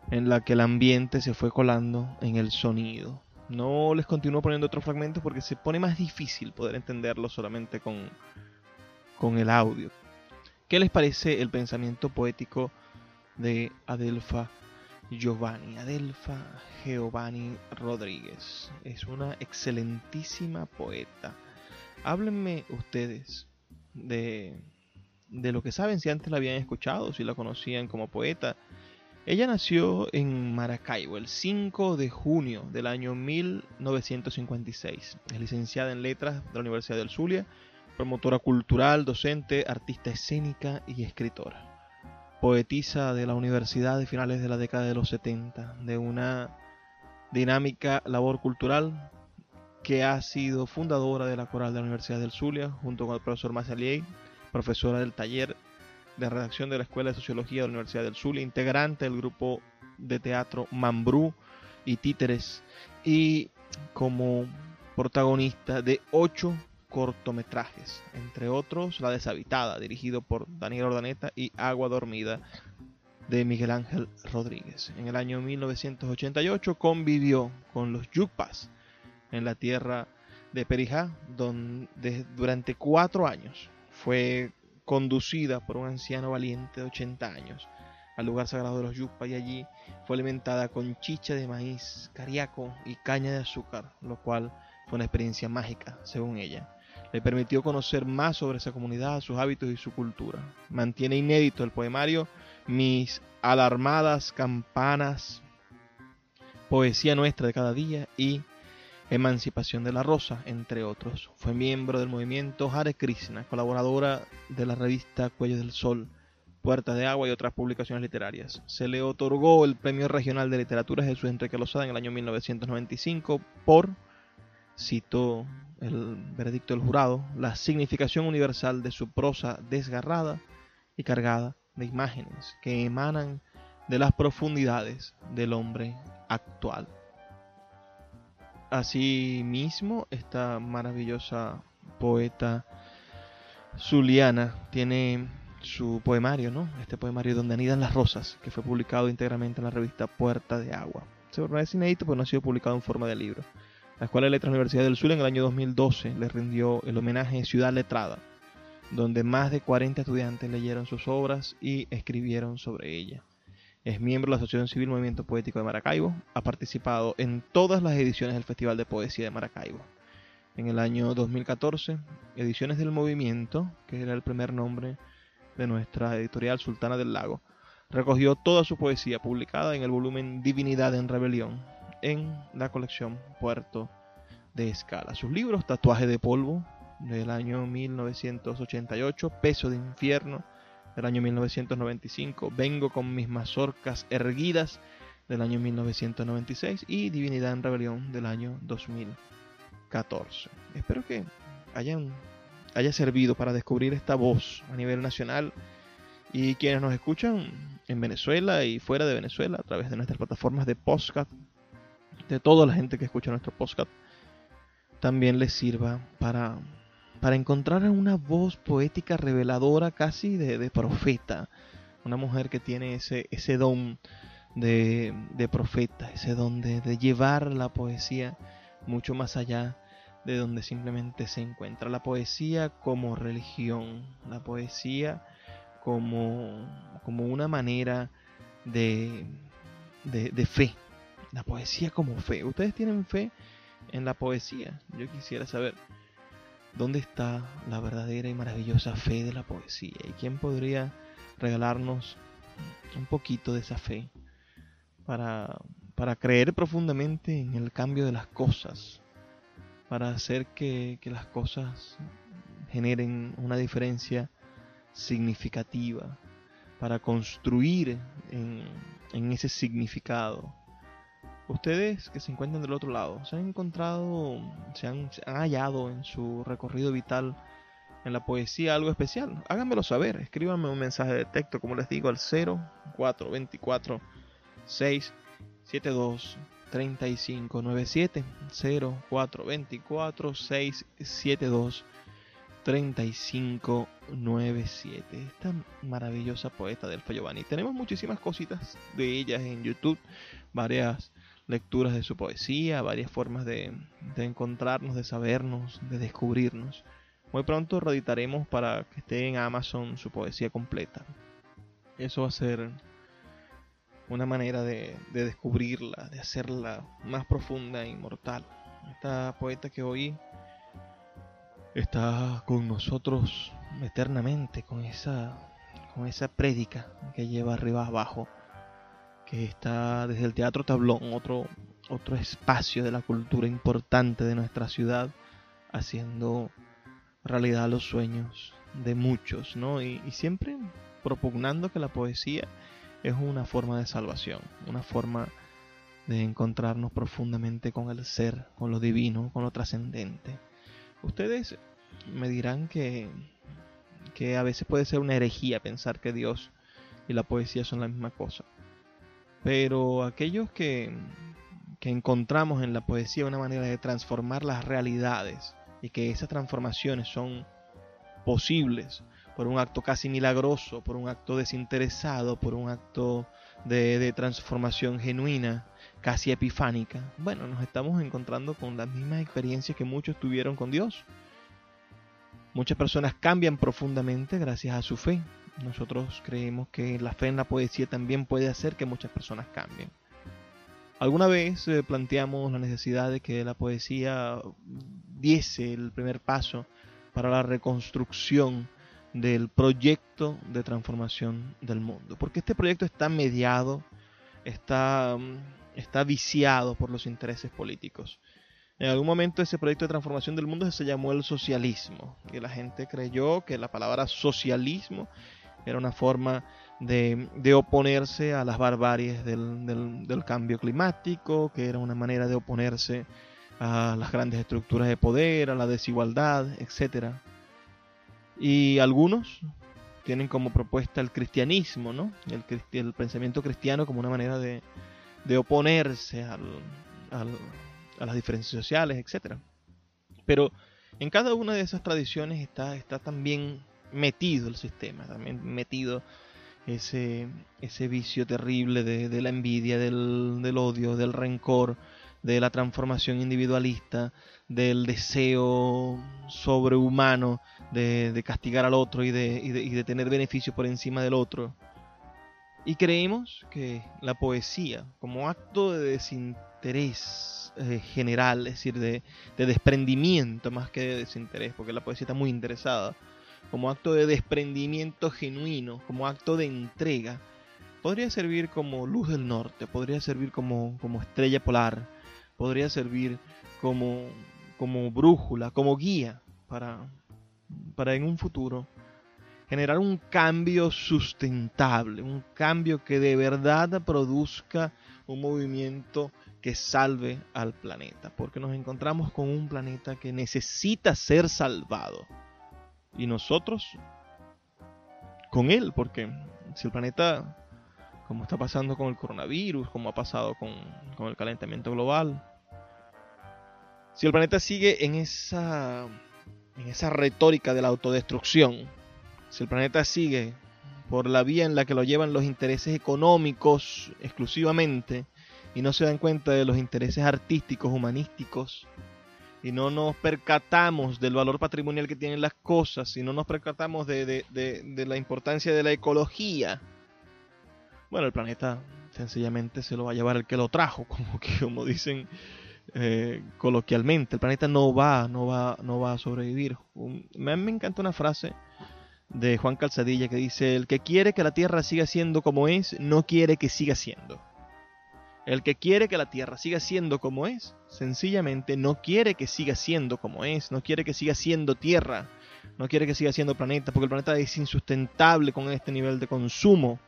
en la que el ambiente se fue colando en el sonido. No les continúo poniendo otros fragmentos porque se pone más difícil poder entenderlo solamente con, con el audio. ¿Qué les parece el pensamiento poético de Adelfa Giovanni? Adelfa Giovanni Rodríguez es una excelentísima poeta. Háblenme ustedes de, de lo que saben, si antes la habían escuchado, si la conocían como poeta ella nació en Maracaibo el 5 de junio del año 1956. Es licenciada en letras de la Universidad del Zulia, promotora cultural, docente, artista escénica y escritora. Poetisa de la universidad de finales de la década de los 70, de una dinámica labor cultural que ha sido fundadora de la coral de la Universidad del Zulia junto con el profesor Mazalier, profesora del taller de redacción de la Escuela de Sociología de la Universidad del Zulia, integrante del grupo de teatro Mambrú y Títeres, y como protagonista de ocho cortometrajes, entre otros La Deshabitada, dirigido por Daniel Ordaneta, y Agua Dormida, de Miguel Ángel Rodríguez. En el año 1988 convivió con los Yupas en la tierra de Perijá, donde durante cuatro años fue conducida por un anciano valiente de 80 años, al lugar sagrado de los Yupa y allí fue alimentada con chicha de maíz, cariaco y caña de azúcar, lo cual fue una experiencia mágica, según ella. Le permitió conocer más sobre esa comunidad, sus hábitos y su cultura. Mantiene inédito el poemario Mis alarmadas campanas, Poesía nuestra de cada día y Emancipación de la Rosa, entre otros. Fue miembro del movimiento Hare Krishna, colaboradora de la revista Cuello del Sol, Puertas de Agua y otras publicaciones literarias. Se le otorgó el Premio Regional de Literatura Jesús Enrique Lozada en el año 1995 por, citó el veredicto del jurado, la significación universal de su prosa desgarrada y cargada de imágenes que emanan de las profundidades del hombre actual. Asimismo, esta maravillosa poeta zuliana tiene su poemario, ¿no? Este poemario donde anidan las rosas, que fue publicado íntegramente en la revista Puerta de Agua. Se es inédito, pero no ha sido publicado en forma de libro. La Escuela de Letras Universidad del Sur en el año 2012 le rindió el homenaje Ciudad Letrada, donde más de 40 estudiantes leyeron sus obras y escribieron sobre ella. Es miembro de la Asociación Civil Movimiento Poético de Maracaibo. Ha participado en todas las ediciones del Festival de Poesía de Maracaibo. En el año 2014, Ediciones del Movimiento, que era el primer nombre de nuestra editorial Sultana del Lago, recogió toda su poesía publicada en el volumen Divinidad en Rebelión, en la colección Puerto de Escala. Sus libros, Tatuaje de Polvo, del año 1988, Peso de Infierno, del año 1995, Vengo con mis mazorcas erguidas del año 1996 y Divinidad en Rebelión del año 2014. Espero que hayan, haya servido para descubrir esta voz a nivel nacional y quienes nos escuchan en Venezuela y fuera de Venezuela a través de nuestras plataformas de podcast, de toda la gente que escucha nuestro podcast, también les sirva para para encontrar una voz poética reveladora casi de, profeta, una mujer que tiene ese, ese don de, profeta, ese don de, llevar la poesía mucho más allá de donde simplemente se encuentra. La poesía como religión, la poesía como, como una manera de, de fe, la poesía como fe. ¿Ustedes tienen fe en la poesía? Yo quisiera saber. ¿Dónde está la verdadera y maravillosa fe de la poesía? ¿Y quién podría regalarnos un poquito de esa fe para, para creer profundamente en el cambio de las cosas? Para hacer que, las cosas generen una diferencia significativa, para construir en, en ese significado Ustedes que se encuentran del otro lado, ¿se han encontrado, se han, hallado en su recorrido vital en la poesía algo especial? Háganmelo saber, escríbanme un mensaje de texto, como les digo, al 0424 672 3597 0424 672 3597 esta maravillosa poeta del Giovanni tenemos muchísimas cositas de ellas en YouTube varias lecturas de su poesía, varias formas de, encontrarnos, de sabernos, de descubrirnos. Muy pronto reeditaremos para que esté en Amazon su poesía completa. Eso va a ser una manera de, de descubrirla, de hacerla más profunda e inmortal. Esta poeta que hoy está con nosotros eternamente, con esa, con esa prédica que lleva arriba abajo que está desde el Teatro Tablón, otro, otro espacio de la cultura importante de nuestra ciudad, haciendo realidad los sueños de muchos, ¿no? Y, siempre propugnando que la poesía es una forma de salvación, una forma de encontrarnos profundamente con el ser, con lo divino, con lo trascendente. Ustedes me dirán que, que a veces puede ser una herejía pensar que Dios y la poesía son la misma cosa. Pero aquellos que, que encontramos en la poesía una manera de transformar las realidades y que esas transformaciones son posibles por un acto casi milagroso, por un acto desinteresado, por un acto de, de, transformación genuina, casi epifánica. Bueno, nos estamos encontrando con las mismas experiencias que muchos tuvieron con Dios. Muchas personas cambian profundamente gracias a su fe, Nosotros creemos que la fe en la poesía también puede hacer que muchas personas cambien. Alguna vez eh, planteamos la necesidad de que la poesía diese el primer paso para la reconstrucción del proyecto de transformación del mundo. Porque este proyecto está mediado, está, mm, está viciado por los intereses políticos. En algún momento ese proyecto de transformación del mundo se llamó el socialismo. Y la gente creyó que la palabra socialismo era una forma de, oponerse a las barbaries del, cambio climático, que era una manera de oponerse a las grandes estructuras de poder, a la desigualdad, etc. Y algunos tienen como propuesta el cristianismo, ¿no? el, el pensamiento cristiano como una manera de, oponerse a las diferencias sociales, etc. Pero en cada una de esas tradiciones está, está también metido el sistema, también metido ese, ese vicio terrible de, la envidia, del, odio, del rencor, de la transformación individualista, del deseo sobrehumano de, castigar al otro y de, y de, tener beneficio por encima del otro. Y creemos que la poesía, como acto de desinterés eh, general, es decir, de, de desprendimiento más que de desinterés, porque la poesía está muy interesada, como acto de desprendimiento genuino, como acto de entrega, podría servir como luz del norte, podría servir como, como estrella polar, podría servir como, como brújula, como guía para, para en un futuro generar un cambio sustentable, un cambio que de verdad produzca un movimiento que salve al planeta, porque nos encontramos con un planeta que necesita ser salvado y nosotros con él, porque si el planeta, como está pasando con el coronavirus, como ha pasado con, el calentamiento global, si el planeta sigue en esa, en esa retórica de la autodestrucción, si el planeta sigue por la vía en la que lo llevan los intereses económicos exclusivamente y no se dan cuenta de los intereses artísticos, humanísticos, y no nos percatamos del valor patrimonial que tienen las cosas, y no nos percatamos de, la importancia de la ecología, bueno, el planeta sencillamente se lo va a llevar el que lo trajo, como que como dicen eh, coloquialmente, el planeta no va, no va, no va a sobrevivir. me, me encanta una frase de Juan Calzadilla que dice, el que quiere que la Tierra siga siendo como es, no quiere que siga siendo. El que quiere que la Tierra siga siendo como es, sencillamente no quiere que siga siendo como es, no quiere que siga siendo Tierra, no quiere que siga siendo planeta, porque el planeta es insustentable con este nivel de consumo,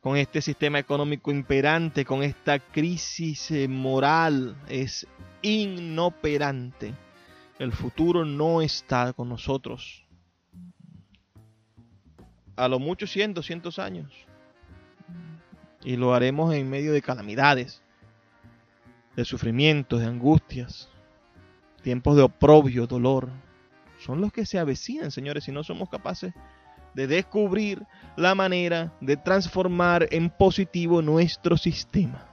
con este sistema económico imperante, con esta crisis eh, moral, es inoperante. El futuro no está con nosotros. A lo mucho 100, 200 años y lo haremos en medio de calamidades, de sufrimientos, de angustias, tiempos de oprobio, dolor. Son los que se avecinan, señores, si no somos capaces de descubrir la manera de transformar en positivo nuestro sistema.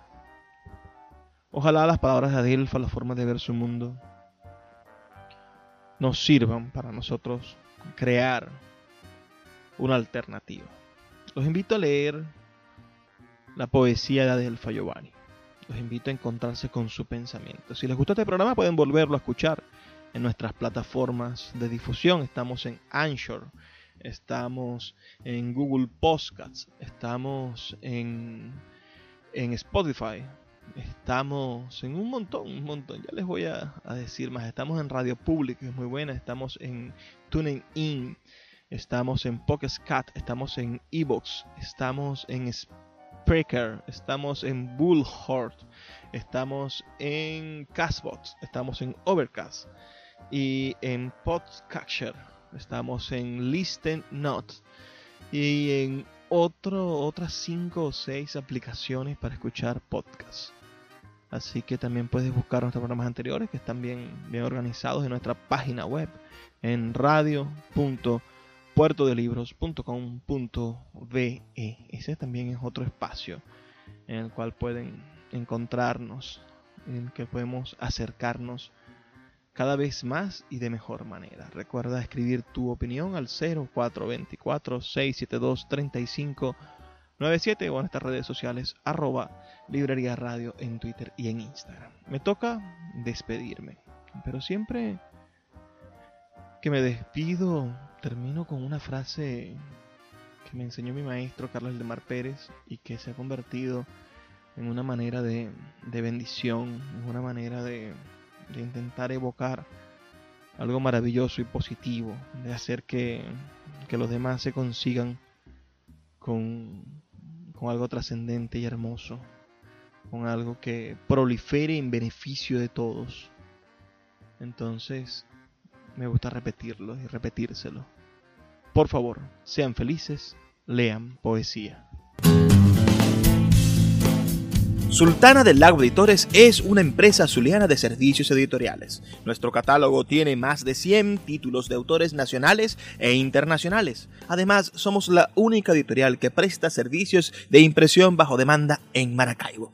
Ojalá las palabras de Adelfa, la forma de ver su mundo, nos sirvan para nosotros crear una alternativa. Los invito a leer la poesía de Adelfa Giovanni. Los invito a encontrarse con su pensamiento. Si les gustó este programa pueden volverlo a escuchar en nuestras plataformas de difusión. Estamos en Anchor, estamos en Google Podcasts, estamos en, en Spotify, estamos en un montón, un montón. Ya les voy a, decir más. Estamos en Radio Pública, es muy buena. Estamos en Tuning In. Estamos en Pocket estamos en Evox, estamos en Spotify estamos en Bullhorn, estamos en Castbox, estamos en Overcast y en Podcatcher, estamos en Listen Not y en otro, otras 5 o 6 aplicaciones para escuchar podcasts. Así que también puedes buscar nuestros programas anteriores que están bien, bien organizados en nuestra página web en radio.com puertodelibros.com.be. Ese también es otro espacio en el cual pueden encontrarnos, en el que podemos acercarnos cada vez más y de mejor manera. Recuerda escribir tu opinión al 0424-672-3597 o en nuestras redes sociales arroba radio en Twitter y en Instagram. Me toca despedirme, pero siempre que me despido termino con una frase que me enseñó mi maestro Carlos Mar Pérez y que se ha convertido en una manera de, de bendición, en una manera de, de intentar evocar algo maravilloso y positivo, de hacer que, que los demás se consigan con, con algo trascendente y hermoso, con algo que prolifere en beneficio de todos. Entonces, me gusta repetirlo y repetírselo. Por favor, sean felices, lean poesía. Sultana del Lago Editores es una empresa zuliana de servicios editoriales. Nuestro catálogo tiene más de 100 títulos de autores nacionales e internacionales. Además, somos la única editorial que presta servicios de impresión bajo demanda en Maracaibo.